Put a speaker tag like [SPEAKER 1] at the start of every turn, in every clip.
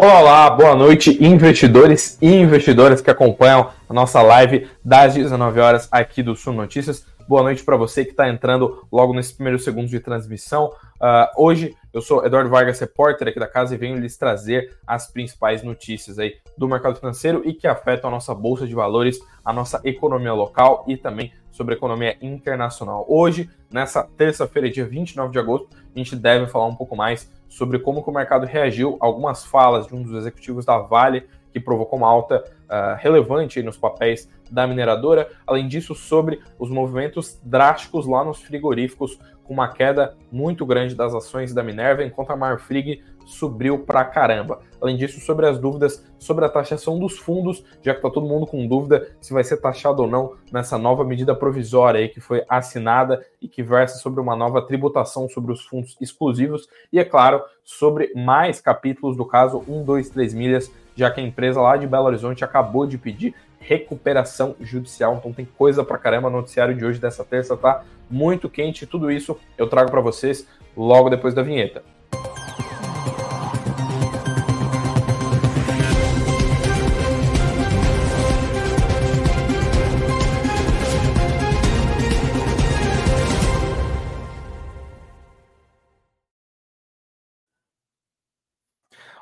[SPEAKER 1] Olá, boa noite, investidores e investidoras que acompanham a nossa live das 19 horas aqui do Sul Notícias. Boa noite para você que está entrando logo nesses primeiros segundos de transmissão. Uh, hoje eu sou Eduardo Vargas, repórter aqui da casa, e venho lhes trazer as principais notícias aí do mercado financeiro e que afetam a nossa bolsa de valores, a nossa economia local e também sobre economia internacional. Hoje, nessa terça-feira, dia 29 de agosto, a gente deve falar um pouco mais sobre como o mercado reagiu a algumas falas de um dos executivos da Vale, que provocou uma alta uh, relevante nos papéis da mineradora. Além disso, sobre os movimentos drásticos lá nos frigoríficos, com uma queda muito grande das ações da Minerva, enquanto a Marfrig subiu pra caramba. Além disso, sobre as dúvidas sobre a taxação dos fundos, já que está todo mundo com dúvida se vai ser taxado ou não nessa nova medida provisória aí que foi assinada e que versa sobre uma nova tributação sobre os fundos exclusivos e, é claro, sobre mais capítulos do caso 123 milhas, já que a empresa lá de Belo Horizonte acabou de pedir recuperação judicial. Então tem coisa pra caramba. O noticiário de hoje, dessa terça, tá muito quente. Tudo isso eu trago para vocês logo depois da vinheta.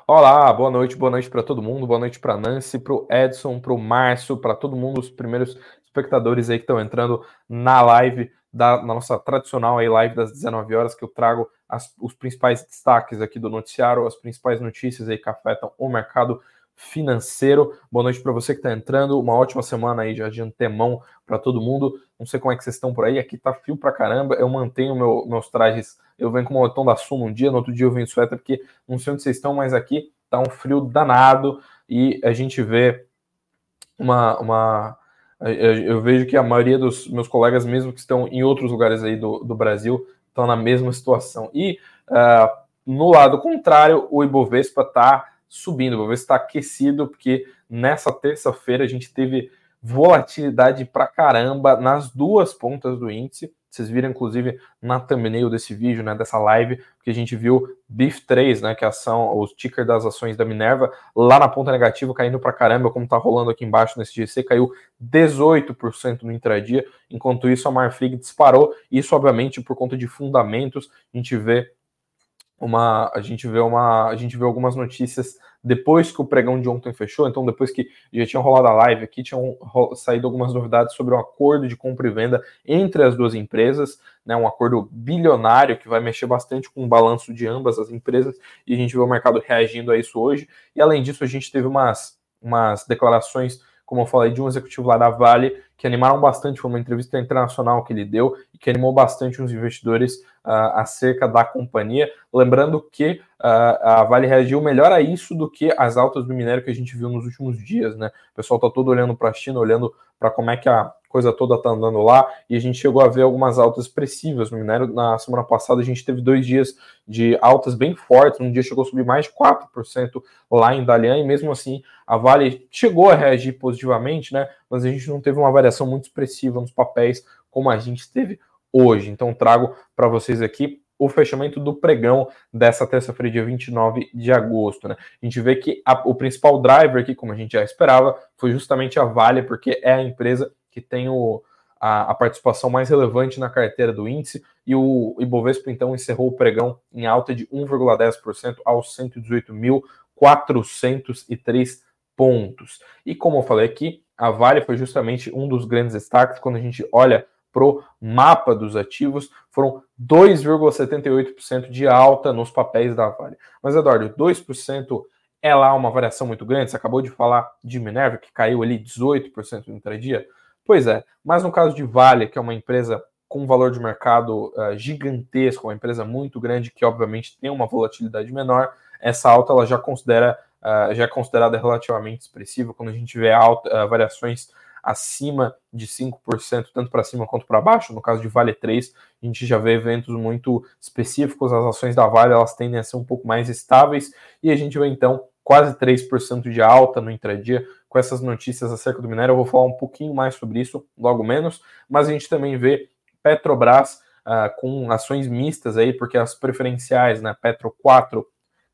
[SPEAKER 1] Olá, boa noite, boa noite para todo mundo, boa noite para Nancy, para o Edson, para o Márcio, para todo mundo, os primeiros espectadores aí que estão entrando na live da na nossa tradicional aí live das 19 horas que eu trago as, os principais destaques aqui do noticiário, as principais notícias aí que afetam o mercado financeiro. Boa noite para você que está entrando. Uma ótima semana aí já de antemão para todo mundo. Não sei como é que vocês estão por aí. Aqui tá frio para caramba. Eu mantenho meu, meus trajes. Eu venho com o moletom da Sul um dia, no outro dia eu venho suéter, porque não sei onde vocês estão, mas aqui tá um frio danado e a gente vê uma. uma eu vejo que a maioria dos meus colegas, mesmo que estão em outros lugares aí do, do Brasil, estão na mesma situação. E uh, no lado contrário, o Ibovespa está subindo, vou ver se está aquecido, porque nessa terça-feira a gente teve volatilidade pra caramba nas duas pontas do índice. Vocês viram, inclusive, na thumbnail desse vídeo, né, dessa live, que a gente viu BIF3, né, que é a ação, o ticker das ações da Minerva, lá na ponta negativa, caindo pra caramba, como tá rolando aqui embaixo nesse GC, caiu 18% no intradia, enquanto isso a Marfrig disparou, isso obviamente por conta de fundamentos, a gente vê uma a gente vê uma a gente vê algumas notícias depois que o pregão de ontem fechou, então depois que já tinha rolado a live aqui, tinham saído algumas novidades sobre um acordo de compra e venda entre as duas empresas, né, um acordo bilionário que vai mexer bastante com o balanço de ambas as empresas, e a gente vê o mercado reagindo a isso hoje. E além disso, a gente teve umas, umas declarações como eu falei, de um executivo lá da Vale, que animaram bastante, foi uma entrevista internacional que ele deu e que animou bastante os investidores uh, acerca da companhia. Lembrando que uh, a Vale reagiu melhor a isso do que as altas do minério que a gente viu nos últimos dias, né? O pessoal está todo olhando para a China, olhando para como é que a coisa toda está andando lá, e a gente chegou a ver algumas altas expressivas no minério. Na semana passada a gente teve dois dias de altas bem fortes, um dia chegou a subir mais de 4% lá em Dalian, e mesmo assim a Vale chegou a reagir positivamente, né? Mas a gente não teve uma variação muito expressiva nos papéis como a gente teve hoje. Então trago para vocês aqui o fechamento do pregão dessa terça-feira, dia 29 de agosto. Né? A gente vê que a, o principal driver aqui, como a gente já esperava, foi justamente a Vale, porque é a empresa que tem o, a, a, participação mais relevante na carteira do índice, e o Ibovespa então encerrou o pregão em alta de 1,10% aos 118.403 pontos. E como eu falei aqui, a Vale foi justamente um dos grandes destaques quando a gente olha pro mapa dos ativos, foram 2,78% de alta nos papéis da Vale. Mas, Eduardo, 2% é lá uma variação muito grande? Você acabou de falar de Minerva, que caiu ali 18% no intradia? Pois é, mas no caso de Vale, que é uma empresa com valor de mercado uh, gigantesco, uma empresa muito grande que obviamente tem uma volatilidade menor, essa alta ela já considera uh, já é considerada relativamente expressiva quando a gente vê alta, uh, variações acima de 5%, tanto para cima quanto para baixo. No caso de Vale 3, a gente já vê eventos muito específicos, as ações da Vale elas tendem a ser um pouco mais estáveis, e a gente vê então quase 3% de alta no intradia com essas notícias acerca do minério. Eu vou falar um pouquinho mais sobre isso logo menos, mas a gente também vê Petrobras uh, com ações mistas aí, porque as preferenciais, né, Petro 4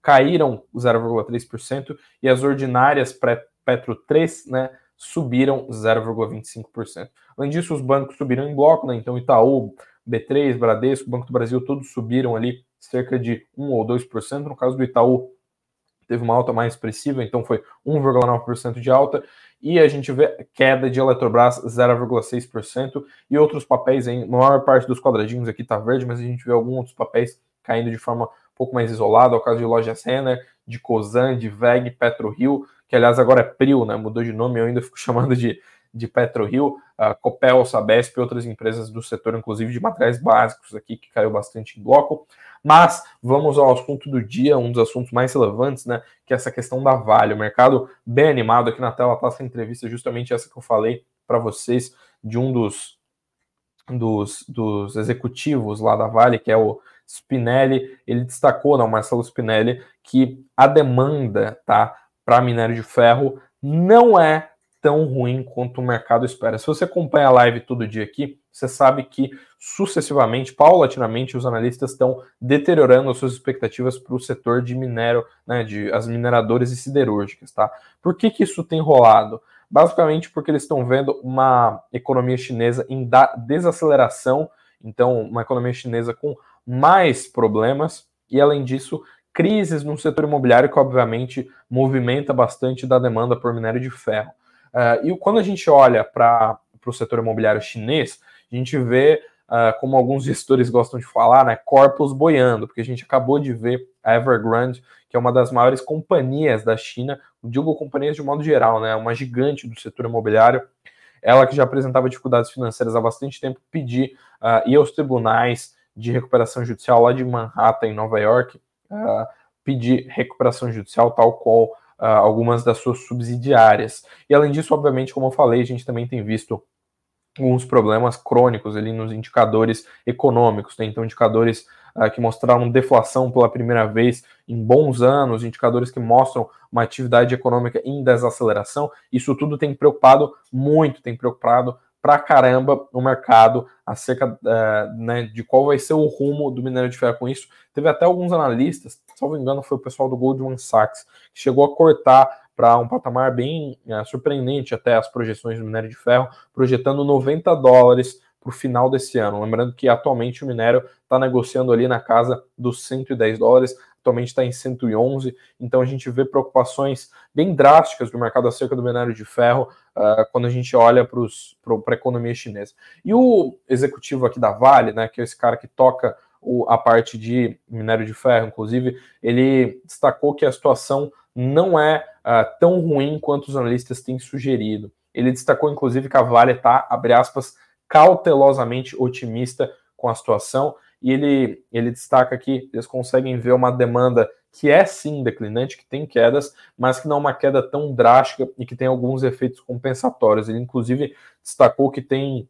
[SPEAKER 1] caíram 0,3% e as ordinárias Petro 3, né, subiram 0,25%. Além disso, os bancos subiram em bloco, né? Então Itaú, B3, Bradesco, Banco do Brasil, todos subiram ali cerca de 1 ou 2%. No caso do Itaú, teve uma alta mais expressiva, então foi 1,9% de alta. E a gente vê queda de Eletrobras 0,6% e outros papéis, em maior parte dos quadradinhos aqui está verde, mas a gente vê alguns outros papéis caindo de forma um pouco mais isolada, é o caso de Lojas Renner, de Cosan, de VEG, PetroRio, que aliás agora é Prio, né? Mudou de nome, eu ainda fico chamando de de PetroRio, a Copel, Sabesp e outras empresas do setor, inclusive de materiais básicos aqui, que caiu bastante em bloco. Mas vamos ao assunto do dia, um dos assuntos mais relevantes, né? Que é essa questão da Vale. O mercado bem animado aqui na tela está essa entrevista, justamente essa que eu falei para vocês, de um dos, dos, dos executivos lá da Vale, que é o Spinelli. Ele destacou, não, Marcelo Spinelli, que a demanda tá, para minério de ferro não é tão ruim quanto o mercado espera. Se você acompanha a live todo dia aqui, você sabe que sucessivamente, paulatinamente, os analistas estão deteriorando as suas expectativas para o setor de minério, né, de as mineradoras e siderúrgicas, tá? Por que, que isso tem rolado? Basicamente porque eles estão vendo uma economia chinesa em desaceleração, então uma economia chinesa com mais problemas, e além disso, crises no setor imobiliário que obviamente movimenta bastante da demanda por minério de ferro. Uh, e quando a gente olha para o setor imobiliário chinês, a gente vê, uh, como alguns gestores gostam de falar, né, corpos boiando, porque a gente acabou de ver a Evergrande, que é uma das maiores companhias da China, digo companhias de modo geral, né, uma gigante do setor imobiliário, ela que já apresentava dificuldades financeiras há bastante tempo, pedir uh, ir aos tribunais de recuperação judicial lá de Manhattan, em Nova York, uh, pedir recuperação judicial, tal qual uh, algumas das suas subsidiárias. E além disso, obviamente, como eu falei, a gente também tem visto alguns problemas crônicos ali nos indicadores econômicos, né? então indicadores uh, que mostraram deflação pela primeira vez em bons anos, indicadores que mostram uma atividade econômica em desaceleração, isso tudo tem preocupado muito, tem preocupado pra caramba o mercado acerca uh, né, de qual vai ser o rumo do minério de ferro com isso. Teve até alguns analistas, salvo engano, foi o pessoal do Goldman Sachs, que chegou a cortar para um patamar bem uh, surpreendente até as projeções do minério de ferro, projetando 90 dólares para o final desse ano. Lembrando que atualmente o minério está negociando ali na casa dos 110 dólares, atualmente está em 111, então a gente vê preocupações bem drásticas do mercado acerca do minério de ferro uh, quando a gente olha para a economia chinesa. E o executivo aqui da Vale, né, que é esse cara que toca o, a parte de minério de ferro, inclusive, ele destacou que a situação não é uh, tão ruim quanto os analistas têm sugerido. Ele destacou, inclusive, que a Vale está, abre aspas, cautelosamente otimista com a situação e ele, ele destaca que eles conseguem ver uma demanda que é sim declinante, que tem quedas, mas que não é uma queda tão drástica e que tem alguns efeitos compensatórios. Ele, inclusive, destacou que tem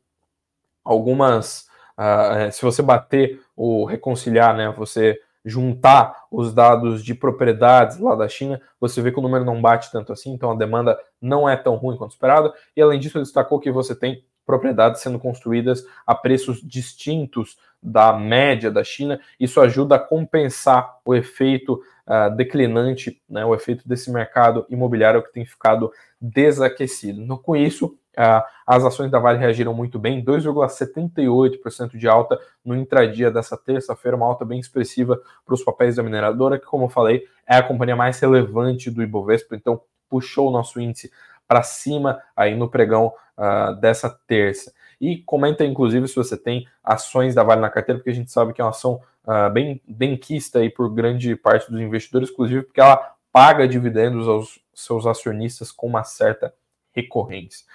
[SPEAKER 1] algumas. Uh, se você bater o reconciliar, né, você juntar os dados de propriedades lá da China, você vê que o número não bate tanto assim, então a demanda não é tão ruim quanto esperado. E além disso, ele destacou que você tem propriedades sendo construídas a preços distintos da média da China. Isso ajuda a compensar o efeito uh, declinante, né, o efeito desse mercado imobiliário que tem ficado desaquecido. Então, com isso, uh, as ações da Vale reagiram muito bem, 2,78% de alta no intradia dessa terça-feira, uma alta bem expressiva para os papéis da mineradora, que, como eu falei, é a companhia mais relevante do Ibovespa, então puxou o nosso índice para cima aí no pregão uh, dessa terça. E comenta, inclusive, se você tem ações da Vale na carteira, porque a gente sabe que é uma ação uh, bem, bem quista aí por grande parte dos investidores, inclusive porque ela paga dividendos aos seus acionistas com uma certa recorrência.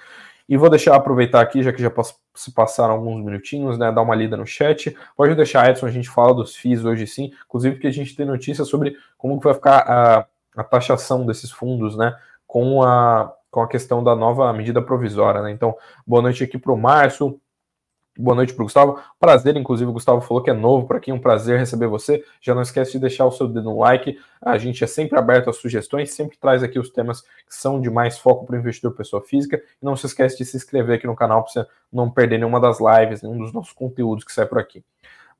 [SPEAKER 1] E vou deixar aproveitar aqui, já que já se passaram alguns minutinhos, né? Dar uma lida no chat. Pode deixar, Edson, a gente fala dos FIIs hoje sim, inclusive porque a gente tem notícia sobre como que vai ficar a, a taxação desses fundos, né? Com a, com a questão da nova medida provisória, né? Então, boa noite aqui para o Márcio, boa noite para o Gustavo. Prazer, inclusive, o Gustavo falou que é novo para aqui, um prazer receber você. Já não esquece de deixar o seu dedo no like. A gente é sempre aberto às sugestões, sempre traz aqui os temas que são de mais foco para o investidor pessoa física. E não se esquece de se inscrever aqui no canal para você não perder nenhuma das lives, nenhum dos nossos conteúdos que sai por aqui.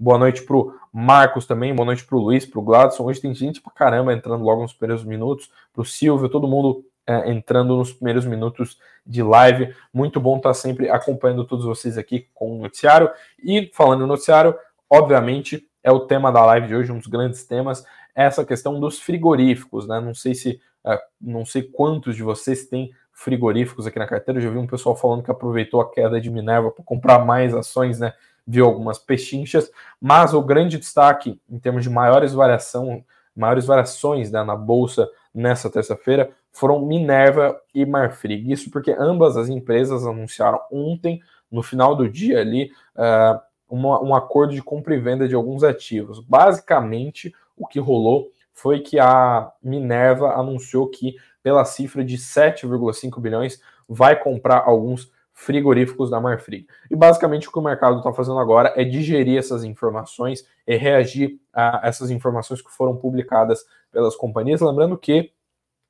[SPEAKER 1] Boa noite para o Marcos também, boa noite para o Luiz, para o Gladson. Hoje tem gente pra caramba entrando logo nos primeiros minutos, para o Silvio, todo mundo é, entrando nos primeiros minutos de live. Muito bom estar sempre acompanhando todos vocês aqui com o noticiário. E falando no noticiário, obviamente é o tema da live de hoje, um dos grandes temas, é essa questão dos frigoríficos, né? Não sei se, é, não sei quantos de vocês têm frigoríficos aqui na carteira. Eu já vi um pessoal falando que aproveitou a queda de Minerva para comprar mais ações, né? Viu algumas pechinchas, mas o grande destaque em termos de maiores variação, maiores variações né, na bolsa nessa terça-feira foram Minerva e Marfrig. Isso porque ambas as empresas anunciaram ontem, no final do dia ali, uh, uma, um acordo de compra e venda de alguns ativos. Basicamente, o que rolou foi que a Minerva anunciou que, pela cifra de 7,5 bilhões, vai comprar alguns frigoríficos da Marfrig. E basicamente o que o mercado está fazendo agora é digerir essas informações e reagir a essas informações que foram publicadas pelas companhias. Lembrando que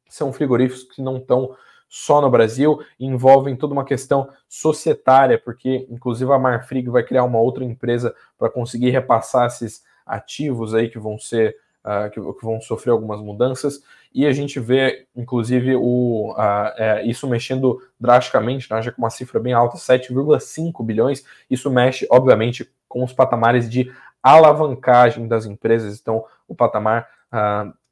[SPEAKER 1] são frigoríficos que não estão só no Brasil, envolvem toda uma questão societária, porque inclusive a Marfrig vai criar uma outra empresa para conseguir repassar esses ativos aí que vão ser uh, que, que, vão sofrer algumas mudanças, e a gente vê, inclusive, o, uh, é, isso mexendo drasticamente, né, já com uma cifra bem alta, 7,5 bilhões, isso mexe, obviamente, com os patamares de alavancagem das empresas, então o patamar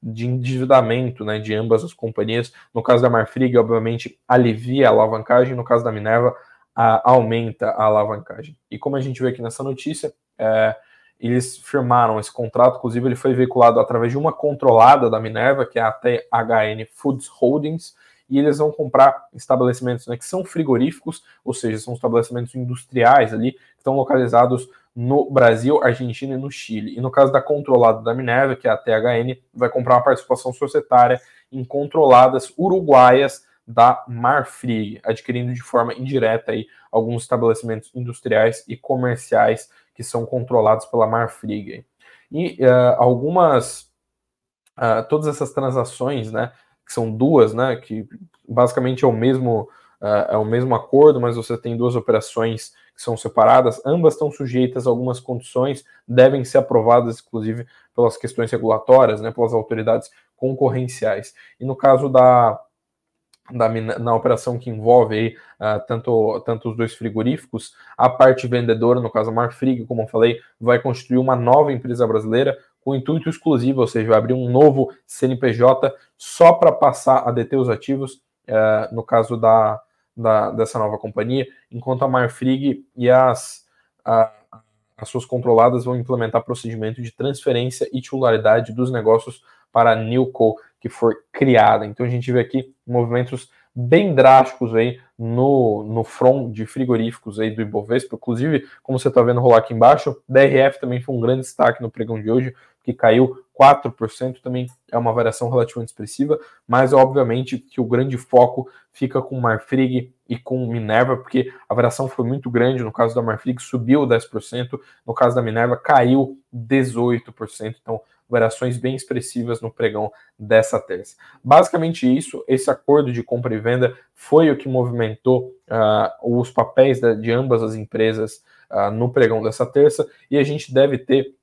[SPEAKER 1] de endividamento né, de ambas as companhias. No caso da Marfrig, obviamente, alivia a alavancagem, no caso da Minerva, aumenta a alavancagem. E como a gente vê aqui nessa notícia, é, eles firmaram esse contrato, inclusive ele foi veiculado através de uma controlada da Minerva, que é a THN Foods Holdings, e eles vão comprar estabelecimentos né, que são frigoríficos, ou seja, são estabelecimentos industriais ali, que estão localizados no Brasil, Argentina e no Chile. E no caso da controlada da Minerva, que é a THN, vai comprar uma participação societária em controladas uruguaias da Marfrig, adquirindo de forma indireta aí alguns estabelecimentos industriais e comerciais que são controlados pela Marfrig. E uh, algumas, uh, todas essas transações, né, que são duas, né, que basicamente é o mesmo, uh, é o mesmo acordo, mas você tem duas operações que são separadas, ambas estão sujeitas a algumas condições, devem ser aprovadas, inclusive, pelas questões regulatórias, né, pelas autoridades concorrenciais. E no caso da, da na operação que envolve aí, uh, tanto, tanto os dois frigoríficos, a parte vendedora, no caso a Marfrig, como eu falei, vai constituir uma nova empresa brasileira com intuito exclusivo, ou seja, vai abrir um novo CNPJ só para passar a deter os ativos, uh, no caso da, da, dessa nova companhia, enquanto a Marfrig e as, a, as suas controladas vão implementar procedimento de transferência e titularidade dos negócios para a Newco, que for criada. Então a gente vê aqui movimentos bem drásticos aí no, no front de frigoríficos aí do Ibovespa. Inclusive, como você está vendo rolar aqui embaixo, DRF também foi um grande destaque no pregão de hoje, que caiu 4%, também é uma variação relativamente expressiva, mas obviamente que o grande foco fica com Marfrig e com Minerva, porque a variação foi muito grande, no caso da Marfrig subiu 10%, no caso da Minerva caiu 18%, então variações bem expressivas no pregão dessa terça. Basicamente isso, esse acordo de compra e venda foi o que movimentou uh, os papéis de, de ambas as empresas uh, no pregão dessa terça, e a gente deve ter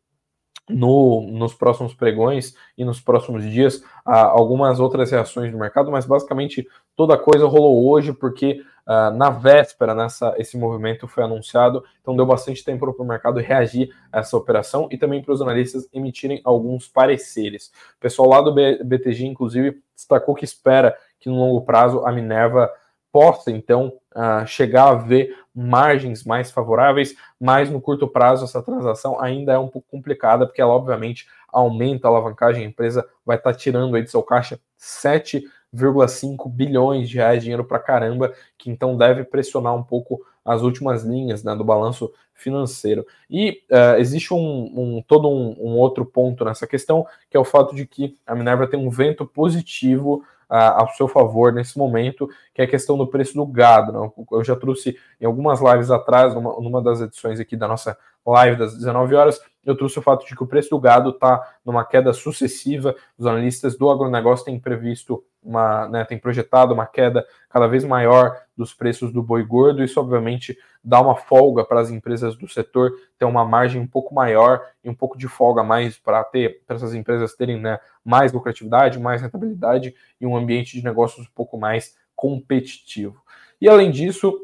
[SPEAKER 1] no, nos próximos pregões e nos próximos dias algumas outras reações do mercado, mas basicamente toda coisa rolou hoje porque uh, na véspera nessa esse movimento foi anunciado, então deu bastante tempo para o mercado reagir a essa operação e também para os analistas emitirem alguns pareceres. O pessoal lá do BTG, inclusive, destacou que espera que no longo prazo a Minerva possa então uh, chegar a ver margens mais favoráveis, mas no curto prazo essa transação ainda é um pouco complicada, porque ela obviamente aumenta a alavancagem, a empresa vai estar tá tirando aí de seu caixa 7,5 bilhões de reais, dinheiro para caramba, que então deve pressionar um pouco as últimas linhas né, do balanço financeiro. E uh, existe um, um todo um, um outro ponto nessa questão, que é o fato de que a Minerva tem um vento positivo ao seu favor nesse momento, que é a questão do preço do gado. Né? Eu já trouxe em algumas lives atrás, numa, numa, das edições aqui da nossa live das 19 horas, eu trouxe o fato de que o preço do gado está numa queda sucessiva. Os analistas do agronegócio têm previsto uma, né, tem projetado uma queda cada vez maior dos preços do boi gordo. Isso, obviamente, dá uma folga para as empresas do setor ter uma margem um pouco maior e um pouco de folga mais para ter para essas empresas terem né, mais lucratividade, mais rentabilidade e um ambiente de negócios um pouco mais competitivo. E além disso,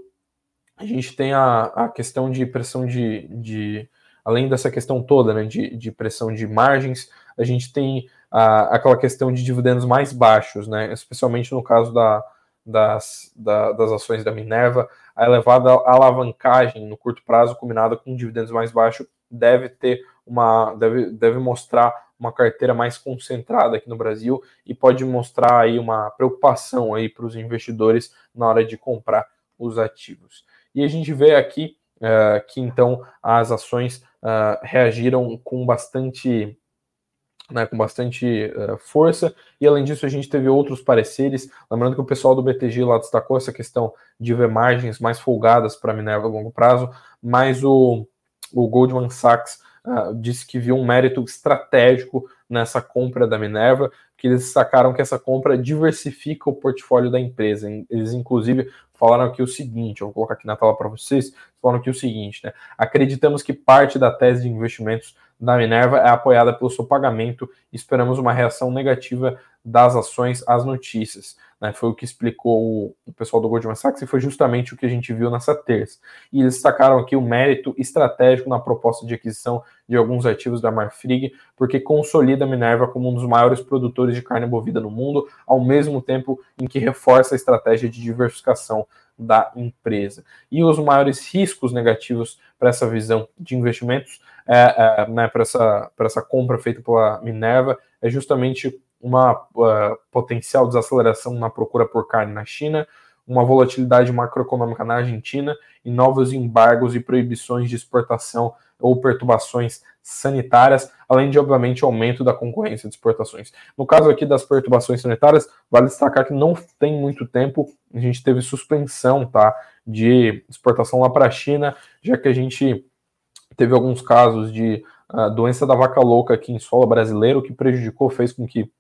[SPEAKER 1] a gente tem a, a questão de pressão de, de além dessa questão toda né, de, de pressão de margens, a gente tem a, aquela questão de dividendos mais baixos, né, especialmente no caso da, das, da, das ações da Minerva, a elevada alavancagem no curto prazo, combinada com dividendos mais baixos, deve ter uma deve, deve mostrar uma carteira mais concentrada aqui no Brasil e pode mostrar aí uma preocupação aí para os investidores na hora de comprar os ativos. E a gente vê aqui uh, que então as ações uh, reagiram com bastante né, com bastante uh, força, e além disso a gente teve outros pareceres, lembrando que o pessoal do BTG lá destacou essa questão de ver margens mais folgadas para Minerva a longo prazo, mas o, o Goldman Sachs uh, disse que viu um mérito estratégico nessa compra da Minerva, que eles destacaram que essa compra diversifica o portfólio da empresa. Eles, inclusive, falaram aqui o seguinte: eu vou colocar aqui na tela para vocês. Falaram aqui o seguinte, né? Acreditamos que parte da tese de investimentos da Minerva é apoiada pelo seu pagamento e esperamos uma reação negativa das ações às notícias. Né? Foi o que explicou o pessoal do Goldman Sachs e foi justamente o que a gente viu nessa terça. E eles destacaram aqui o mérito estratégico na proposta de aquisição de alguns ativos da Marfrig, porque consolida a Minerva como um dos maiores produtores de carne bovina no mundo, ao mesmo tempo em que reforça a estratégia de diversificação da empresa. E os maiores riscos negativos para essa visão de investimentos, é, é, né, para essa, essa compra feita pela Minerva, é justamente uma uh, potencial desaceleração na procura por carne na China, uma volatilidade macroeconômica na Argentina e novos embargos e proibições de exportação ou perturbações sanitárias, além de, obviamente, aumento da concorrência de exportações. No caso aqui das perturbações sanitárias, vale destacar que não tem muito tempo, a gente teve suspensão tá, de exportação lá para a China, já que a gente teve alguns casos de uh, doença da vaca louca aqui em solo brasileiro, que prejudicou, fez com que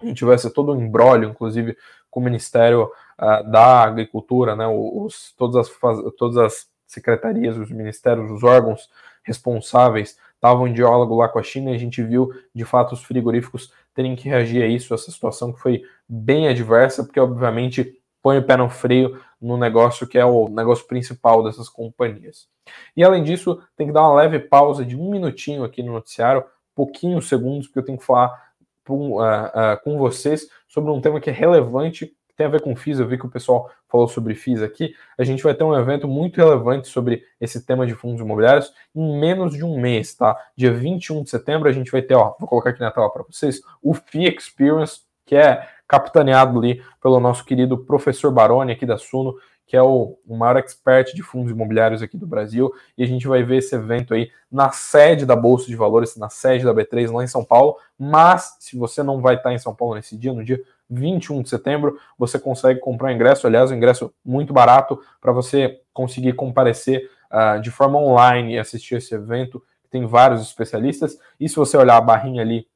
[SPEAKER 1] a gente tivesse todo um embrólio, inclusive com o Ministério uh, da Agricultura, né, os, todas, as, todas as secretarias, os ministérios, os órgãos responsáveis estavam em diálogo lá com a China e a gente viu, de fato, os frigoríficos terem que reagir a isso, essa situação que foi bem adversa, porque, obviamente, põe o pé no freio no negócio que é o negócio principal dessas companhias. E, além disso, tem que dar uma leve pausa de um minutinho aqui no noticiário, pouquinhos segundos, porque eu tenho que falar com, uh, uh, com vocês sobre um tema que é relevante, que tem a ver com FIS. Eu vi que o pessoal falou sobre FIS aqui. A gente vai ter um evento muito relevante sobre esse tema de fundos imobiliários em menos de um mês, tá? Dia 21 de setembro a gente vai ter, ó, vou colocar aqui na tela para vocês, o FI Experience, que é capitaneado ali pelo nosso querido professor Baroni aqui da Suno, que é o, o, maior expert de fundos imobiliários aqui do Brasil, e a gente vai ver esse evento aí na sede da Bolsa de Valores, na sede da B3, lá em São Paulo. Mas, se você não vai estar em São Paulo nesse dia, no dia 21 de setembro, você consegue comprar ingresso, aliás, um ingresso muito barato para você conseguir comparecer uh, de forma online e assistir esse evento. Tem vários especialistas, e se você olhar a barrinha ali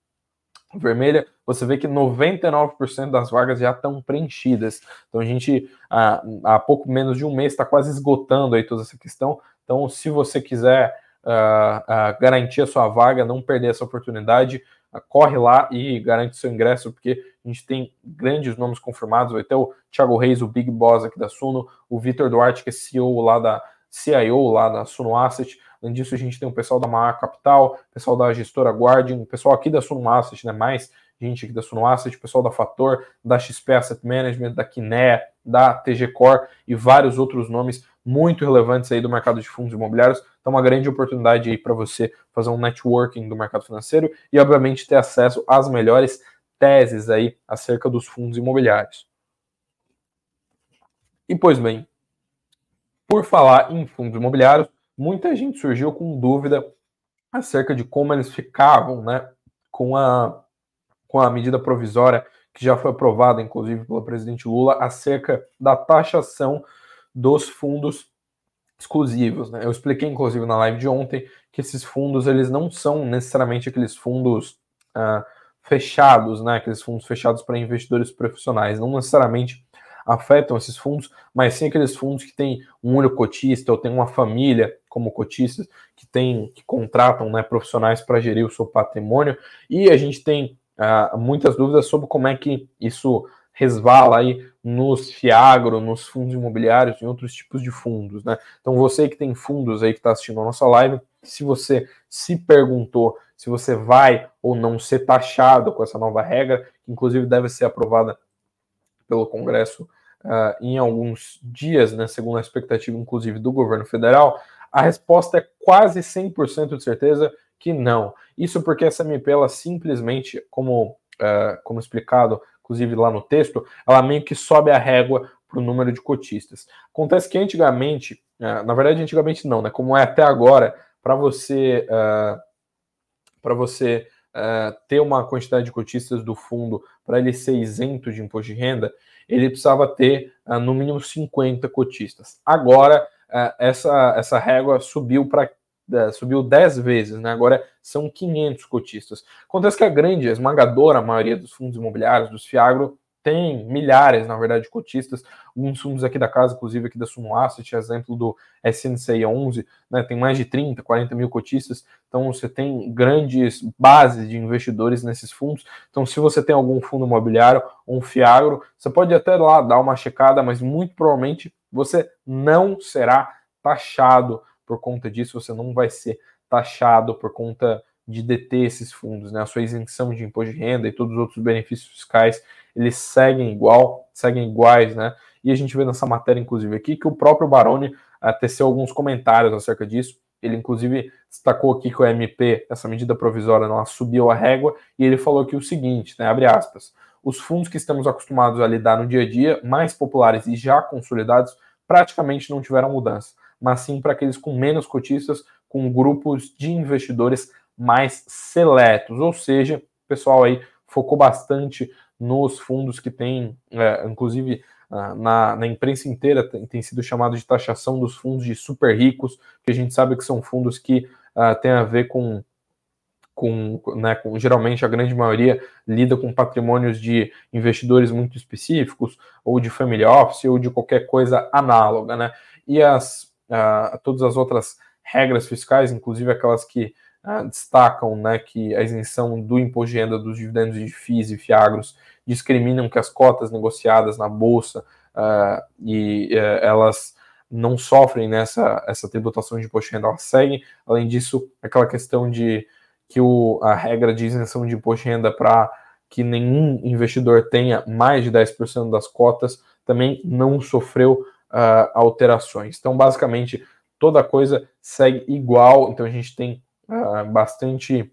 [SPEAKER 1] vermelha, você vê que 99% das vagas já estão preenchidas. Então a gente, há, há pouco menos de um mês, está quase esgotando aí toda essa questão. Então, se você quiser uh, uh, garantir a sua vaga, não perder essa oportunidade, uh, corre lá e garante seu ingresso, porque a gente tem grandes nomes confirmados. Vai ter o Thiago Reis, o Big Boss aqui da Suno, o Vitor Duarte, que é CEO lá da CIO, lá da Suno Asset, Além disso, a gente tem o pessoal da Maior Capital, pessoal da gestora Guardian, o pessoal aqui da Suno Asset, né? Mais gente aqui da Suno Asset, pessoal da Fator, da XP Asset Management, da Kiné, da TG Core e vários outros nomes muito relevantes aí do mercado de fundos imobiliários. Então, uma grande oportunidade aí para você fazer um networking do mercado financeiro e, obviamente, ter acesso às melhores teses aí acerca dos fundos imobiliários. E, pois bem, por falar em fundos imobiliários, muita gente surgiu com dúvida acerca de como eles ficavam, né, com a, com a medida provisória que já foi aprovada, inclusive, pelo presidente Lula, acerca da taxação dos fundos exclusivos. Né? Eu expliquei, inclusive, na live de ontem, que esses fundos eles não são necessariamente aqueles fundos uh, fechados, né, aqueles fundos fechados para investidores profissionais, não necessariamente afetam esses fundos, mas sim aqueles fundos que têm um único cotista ou tem uma família como cotistas que tem que contratam né, profissionais para gerir o seu patrimônio e a gente tem uh, muitas dúvidas sobre como é que isso resvala aí nos Fiagro, nos fundos imobiliários e outros tipos de fundos, né? Então você que tem fundos aí que está assistindo a nossa live, se você se perguntou se você vai ou não ser taxado com essa nova regra, que inclusive deve ser aprovada pelo Congresso uh, em alguns dias, né, segundo a expectativa, inclusive, do governo federal, a resposta é quase 100% de certeza que não. Isso porque essa MP, ela simplesmente, como, uh, como explicado, inclusive lá no texto, ela meio que sobe a régua para o número de cotistas. Acontece que antigamente, uh, na verdade, antigamente não, né? Como é até agora, para você para você ter uma quantidade de cotistas do fundo para ele ser isento de imposto de renda, ele precisava ter uh, no mínimo 50 cotistas. Agora essa essa régua subiu para subiu 10 vezes, né? Agora são 500 cotistas. Acontece que a grande, a esmagadora maioria dos fundos imobiliários, dos FIAGRO, tem milhares, na verdade, de cotistas. Alguns fundos aqui da casa, inclusive aqui da Sumo Asset, exemplo do SNCI 11, né, tem mais de 30, 40 mil cotistas. Então, você tem grandes bases de investidores nesses fundos. Então, se você tem algum fundo imobiliário um FIAGRO, você pode até lá dar uma checada, mas muito provavelmente você não será taxado por conta disso, você não vai ser taxado por conta de deter esses fundos, né? A sua isenção de imposto de renda e todos os outros benefícios fiscais eles seguem igual, seguem iguais, né? E a gente vê nessa matéria, inclusive, aqui, que o próprio Baroni uh, teceu alguns comentários acerca disso. Ele, inclusive, destacou aqui que o MP, essa medida provisória, não subiu a régua, e ele falou aqui o seguinte, né? Abre aspas. Os fundos que estamos acostumados a lidar no dia a dia, mais populares e já consolidados, praticamente não tiveram mudança, mas sim para aqueles com menos cotistas, com grupos de investidores mais seletos. Ou seja, o pessoal aí focou bastante nos fundos que tem, é, inclusive ah, na, na, imprensa inteira tem, tem, sido chamado de taxação dos fundos de super ricos, que a gente sabe que são fundos que uh, têm a ver com, com, né, com, geralmente a grande maioria lida com patrimônios de investidores muito específicos, ou de family office, ou de qualquer coisa análoga, né? E as, uh, todas as outras regras fiscais, inclusive aquelas que uh, destacam né, que a isenção do imposto de renda dos dividendos de FIIs e FIAGROS discriminam que as cotas negociadas na bolsa uh, e uh, elas não sofrem nessa essa tributação de imposto de renda, elas seguem. Além disso, aquela questão de que o, a regra de isenção de imposto de renda para que nenhum investidor tenha mais de 10% das cotas também não sofreu uh, alterações. Então, basicamente, toda coisa segue igual. Então, a gente tem uh, bastante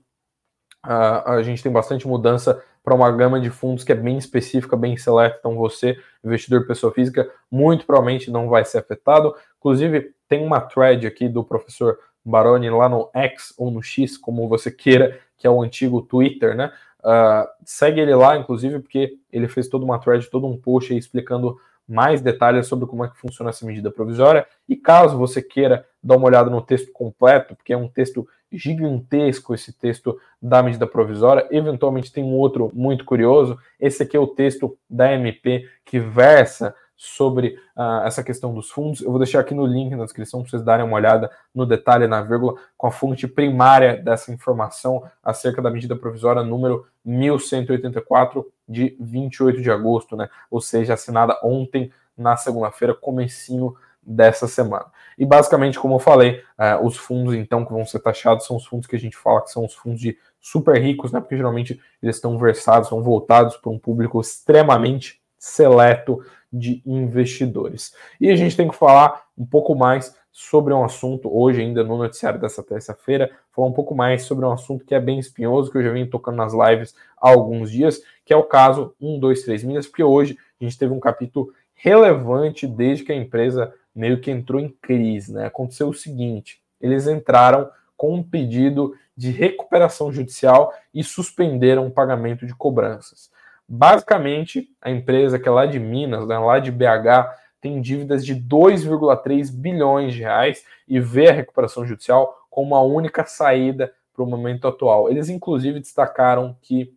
[SPEAKER 1] uh, a gente tem bastante mudança para uma gama de fundos que é bem específica, bem seleta. Então, você, investidor pessoa física, muito provavelmente não vai ser afetado. Inclusive, tem uma thread aqui do professor Baroni lá no X ou no X, como você queira, que é o antigo Twitter, né? Uh, segue ele lá, inclusive, porque ele fez toda uma thread, todo um post aí explicando mais detalhes sobre como é que funciona essa medida provisória. E caso você queira dar uma olhada no texto completo, porque é um texto gigantesco esse texto da medida provisória. Eventualmente tem um outro muito curioso. Esse aqui é o texto da MP que versa sobre uh, essa questão dos fundos. Eu vou deixar aqui no link na descrição para vocês darem uma olhada no detalhe na vírgula com a fonte primária dessa informação acerca da medida provisória número 1184 de 28 de agosto, né? Ou seja, assinada ontem na segunda-feira, comecinho dessa semana. E basicamente, como eu falei, uh, os fundos então que vão ser taxados são os fundos que a gente fala que são os fundos de super ricos, né? Porque geralmente eles estão versados, são voltados para um público extremamente seleto de investidores. E a gente tem que falar um pouco mais sobre um assunto, hoje ainda no noticiário dessa terça-feira, falar um pouco mais sobre um assunto que é bem espinhoso, que eu já venho tocando nas lives há alguns dias, que é o caso 1, 2, 3 milhas, porque hoje a gente teve um capítulo relevante desde que a empresa meio que entrou em crise. Né? Aconteceu o seguinte: eles entraram com um pedido de recuperação judicial e suspenderam o pagamento de cobranças. Basicamente, a empresa que é lá de Minas, né, lá de BH, tem dívidas de 2,3 bilhões de reais e vê a recuperação judicial como a única saída para o momento atual. Eles, inclusive, destacaram que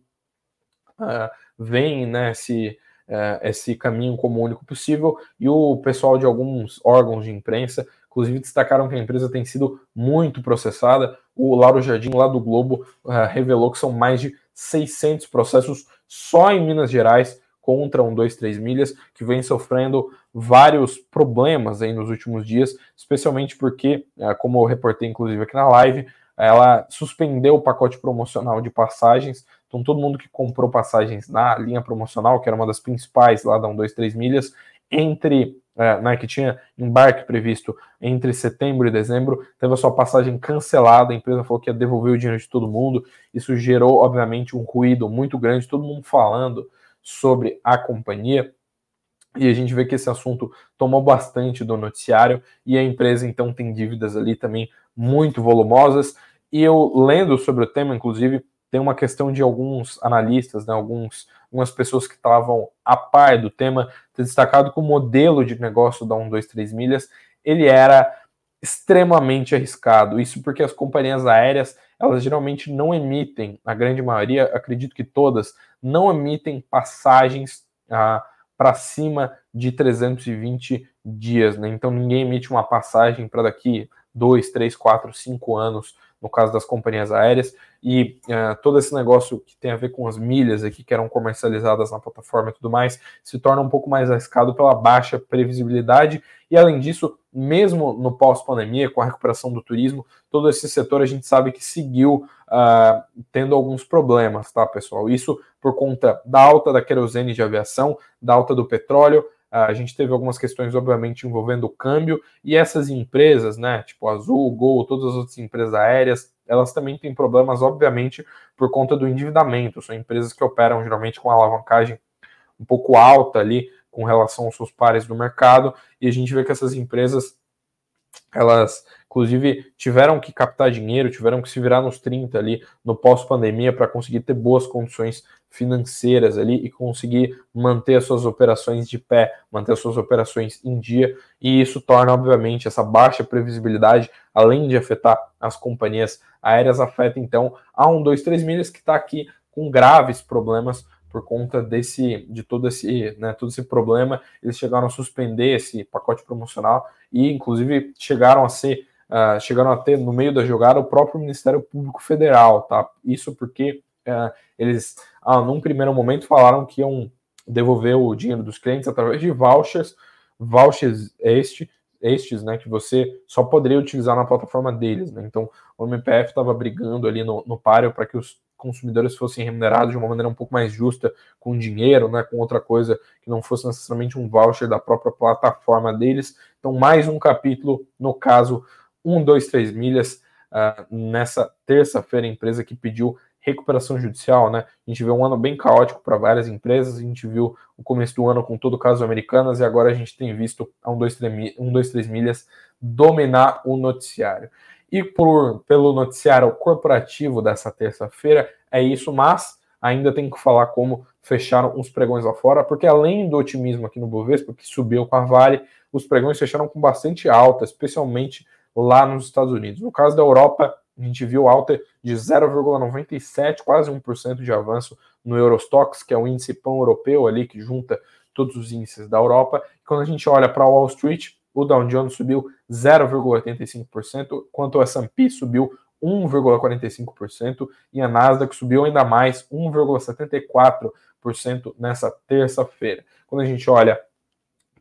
[SPEAKER 1] uh, veem né, esse, uh, esse caminho como único possível, e o pessoal de alguns órgãos de imprensa, inclusive, destacaram que a empresa tem sido muito processada. O Lauro Jardim, lá do Globo, uh, revelou que são mais de 600 processos só em Minas Gerais contra um 2-3 milhas, que vem sofrendo vários problemas aí nos últimos dias, especialmente porque, como eu reportei inclusive aqui na live, ela suspendeu o pacote promocional de passagens. Então, todo mundo que comprou passagens na linha promocional, que era uma das principais lá da 1, 2, 3 milhas, entre é, né, que tinha embarque previsto entre setembro e dezembro, teve a sua passagem cancelada. A empresa falou que ia devolver o dinheiro de todo mundo. Isso gerou, obviamente, um ruído muito grande, todo mundo falando sobre a companhia. E a gente vê que esse assunto tomou bastante do noticiário e a empresa então tem dívidas ali também muito volumosas. E eu lendo sobre o tema, inclusive, tem uma questão de alguns analistas, né, alguns, algumas pessoas que estavam a par do tema, ter destacado que o modelo de negócio da 1, 2, 3 milhas, ele era extremamente arriscado. Isso porque as companhias aéreas, elas geralmente não emitem, a grande maioria, acredito que todas, não emitem passagens ah, para cima de 320 dias, né? Então ninguém emite uma passagem para daqui dois, três, quatro, cinco anos, no caso das companhias aéreas, e uh, todo esse negócio que tem a ver com as milhas aqui que eram comercializadas na plataforma e tudo mais, se torna um pouco mais arriscado pela baixa previsibilidade, e além disso, mesmo no pós-pandemia, com a recuperação do turismo, todo esse setor a gente sabe que seguiu uh, tendo alguns problemas, tá, pessoal? Isso por conta da alta da querosene de aviação, da alta do petróleo, a gente teve algumas questões, obviamente, envolvendo o câmbio, e essas empresas, né, tipo Azul, Gol, todas as outras empresas aéreas, elas também têm problemas, obviamente, por conta do endividamento. São empresas que operam geralmente com alavancagem um pouco alta ali com relação aos seus pares do mercado, e a gente vê que essas empresas elas inclusive tiveram que captar dinheiro, tiveram que se virar nos 30 ali no pós-pandemia para conseguir ter boas condições financeiras ali e conseguir manter as suas operações de pé, manter as suas operações em dia, e isso torna, obviamente, essa baixa previsibilidade, além de afetar as companhias aéreas, afeta então a 1, 2, 3 milhas que está aqui com graves problemas por conta desse de todo esse, né, todo esse problema, eles chegaram a suspender esse pacote promocional e inclusive chegaram a ser uh, chegaram a ter no meio da jogada o próprio Ministério Público Federal, tá? Isso porque uh, eles, ah, num primeiro momento, falaram que iam devolver o dinheiro dos clientes através de vouchers, vouchers este, estes, né, que você só poderia utilizar na plataforma deles, né? Então, o MPF estava brigando ali no, no páreo para que os consumidores fossem remunerados de uma maneira um pouco mais justa, com dinheiro, né, com outra coisa que não fosse necessariamente um voucher da própria plataforma deles. Então, mais um capítulo no caso 1, 2, 3 milhas uh, nessa terça-feira, empresa que pediu recuperação judicial, né? A gente vê um ano bem caótico para várias empresas, a gente viu o começo do ano com todo o caso Americanas e agora a gente tem visto a 1, 2, 3, 1, 2, 3 milhas dominar o noticiário. E por, pelo noticiário corporativo dessa terça-feira, é isso, mas ainda tem que falar como fecharam os pregões lá fora, porque além do otimismo aqui no Bovespa, que subiu com a Vale, os pregões fecharam com bastante alta, especialmente lá nos Estados Unidos. No caso da Europa, a gente viu alta de 0,97, quase 1% de avanço no Eurostox, que é o índice pão-europeu ali que junta todos os índices da Europa. Quando a gente olha para Wall Street, o Dow Jones subiu 0,85%, enquanto o S&P subiu 1,45% e a Nasdaq subiu ainda mais 1,74% nessa terça-feira. Quando a gente olha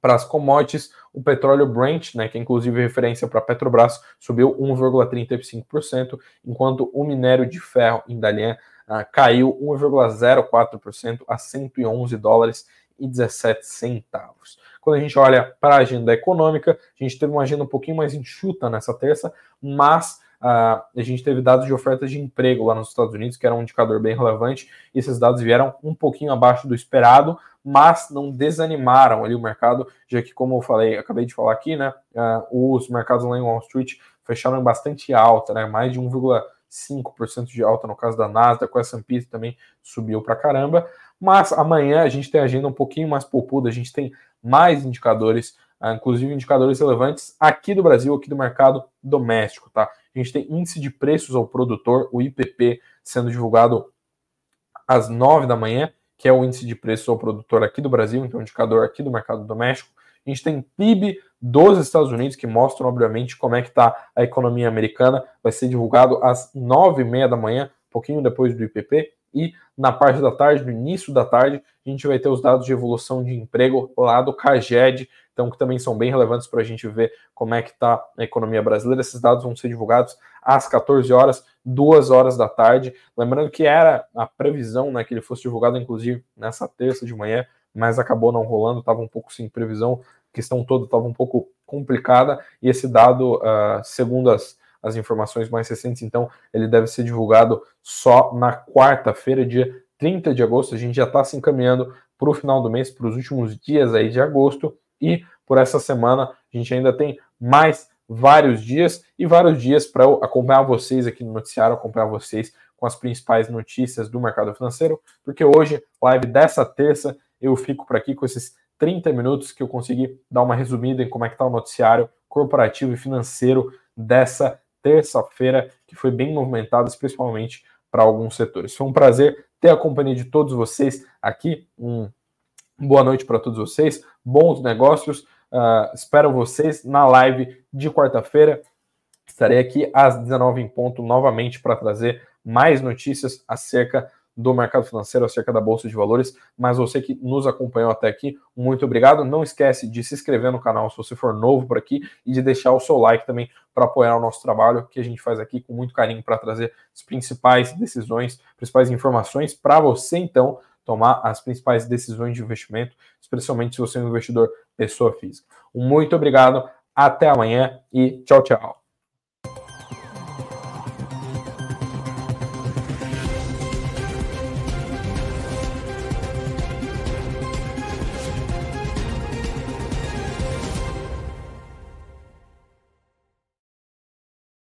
[SPEAKER 1] para as commodities, o petróleo Brent, né, que é inclusive referência para Petrobras, subiu 1,35%, enquanto o minério de ferro em Dalian uh, caiu 1,04% a 111 dólares 17 centavos. Quando a gente olha para a agenda econômica, a gente teve uma agenda um pouquinho mais enxuta nessa terça, mas Uh, a gente teve dados de ofertas de emprego lá nos Estados Unidos, que era um indicador bem relevante. E esses dados vieram um pouquinho abaixo do esperado, mas não desanimaram ali o mercado, já que, como eu falei, acabei de falar aqui, né, uh, os mercados lá em Wall Street fecharam bastante alta, né, mais de 1,5% de alta no caso da Nasdaq, o S&P também subiu para caramba, mas amanhã a gente tem agenda um pouquinho mais popuda, a gente tem mais indicadores, uh, inclusive indicadores relevantes aqui do Brasil, aqui do mercado doméstico, tá? A gente tem índice de preços ao produtor, o IPP, sendo divulgado às 9 da manhã, que é o índice de preço ao produtor aqui do Brasil, então indicador aqui do mercado doméstico. A gente tem PIB dos Estados Unidos, que mostram, obviamente, como é que está a economia americana. Vai ser divulgado às nove e meia da manhã, um pouquinho depois do IPP. E na parte da tarde, no início da tarde, a gente vai ter os dados de evolução de emprego lá do CAGED, então que também são bem relevantes para a gente ver como é que está a economia brasileira. Esses dados vão ser divulgados às 14 horas, 2 horas da tarde. Lembrando que era a previsão né, que ele fosse divulgado, inclusive, nessa terça de manhã, mas acabou não rolando, estava um pouco sem previsão, a questão toda estava um pouco complicada, e esse dado, uh, segundo as, as informações mais recentes, então, ele deve ser divulgado só na quarta-feira, dia 30 de agosto. A gente já está se encaminhando para o final do mês, para os últimos dias aí de agosto, e por essa semana a gente ainda tem mais vários dias e vários dias para acompanhar vocês aqui no noticiário, acompanhar vocês com as principais notícias do mercado financeiro, porque hoje, live dessa terça, eu fico por aqui com esses 30 minutos que eu consegui dar uma resumida em como é que está o noticiário corporativo e financeiro dessa terça-feira, que foi bem movimentado, principalmente para alguns setores. Foi um prazer ter a companhia de todos vocês aqui. Um boa noite para todos vocês, bons negócios. Uh, espero vocês na live de quarta-feira. Estarei aqui às 19 em ponto novamente para trazer mais notícias acerca do mercado financeiro, acerca da Bolsa de Valores. Mas você que nos acompanhou até aqui, muito obrigado. Não esquece de se inscrever no canal se você for novo por aqui e de deixar o seu like também para apoiar o nosso trabalho, que a gente faz aqui com muito carinho para trazer as principais decisões, principais informações para você, então, tomar as principais decisões de investimento, especialmente se você é um investidor pessoa física. Muito obrigado, até amanhã e tchau, tchau.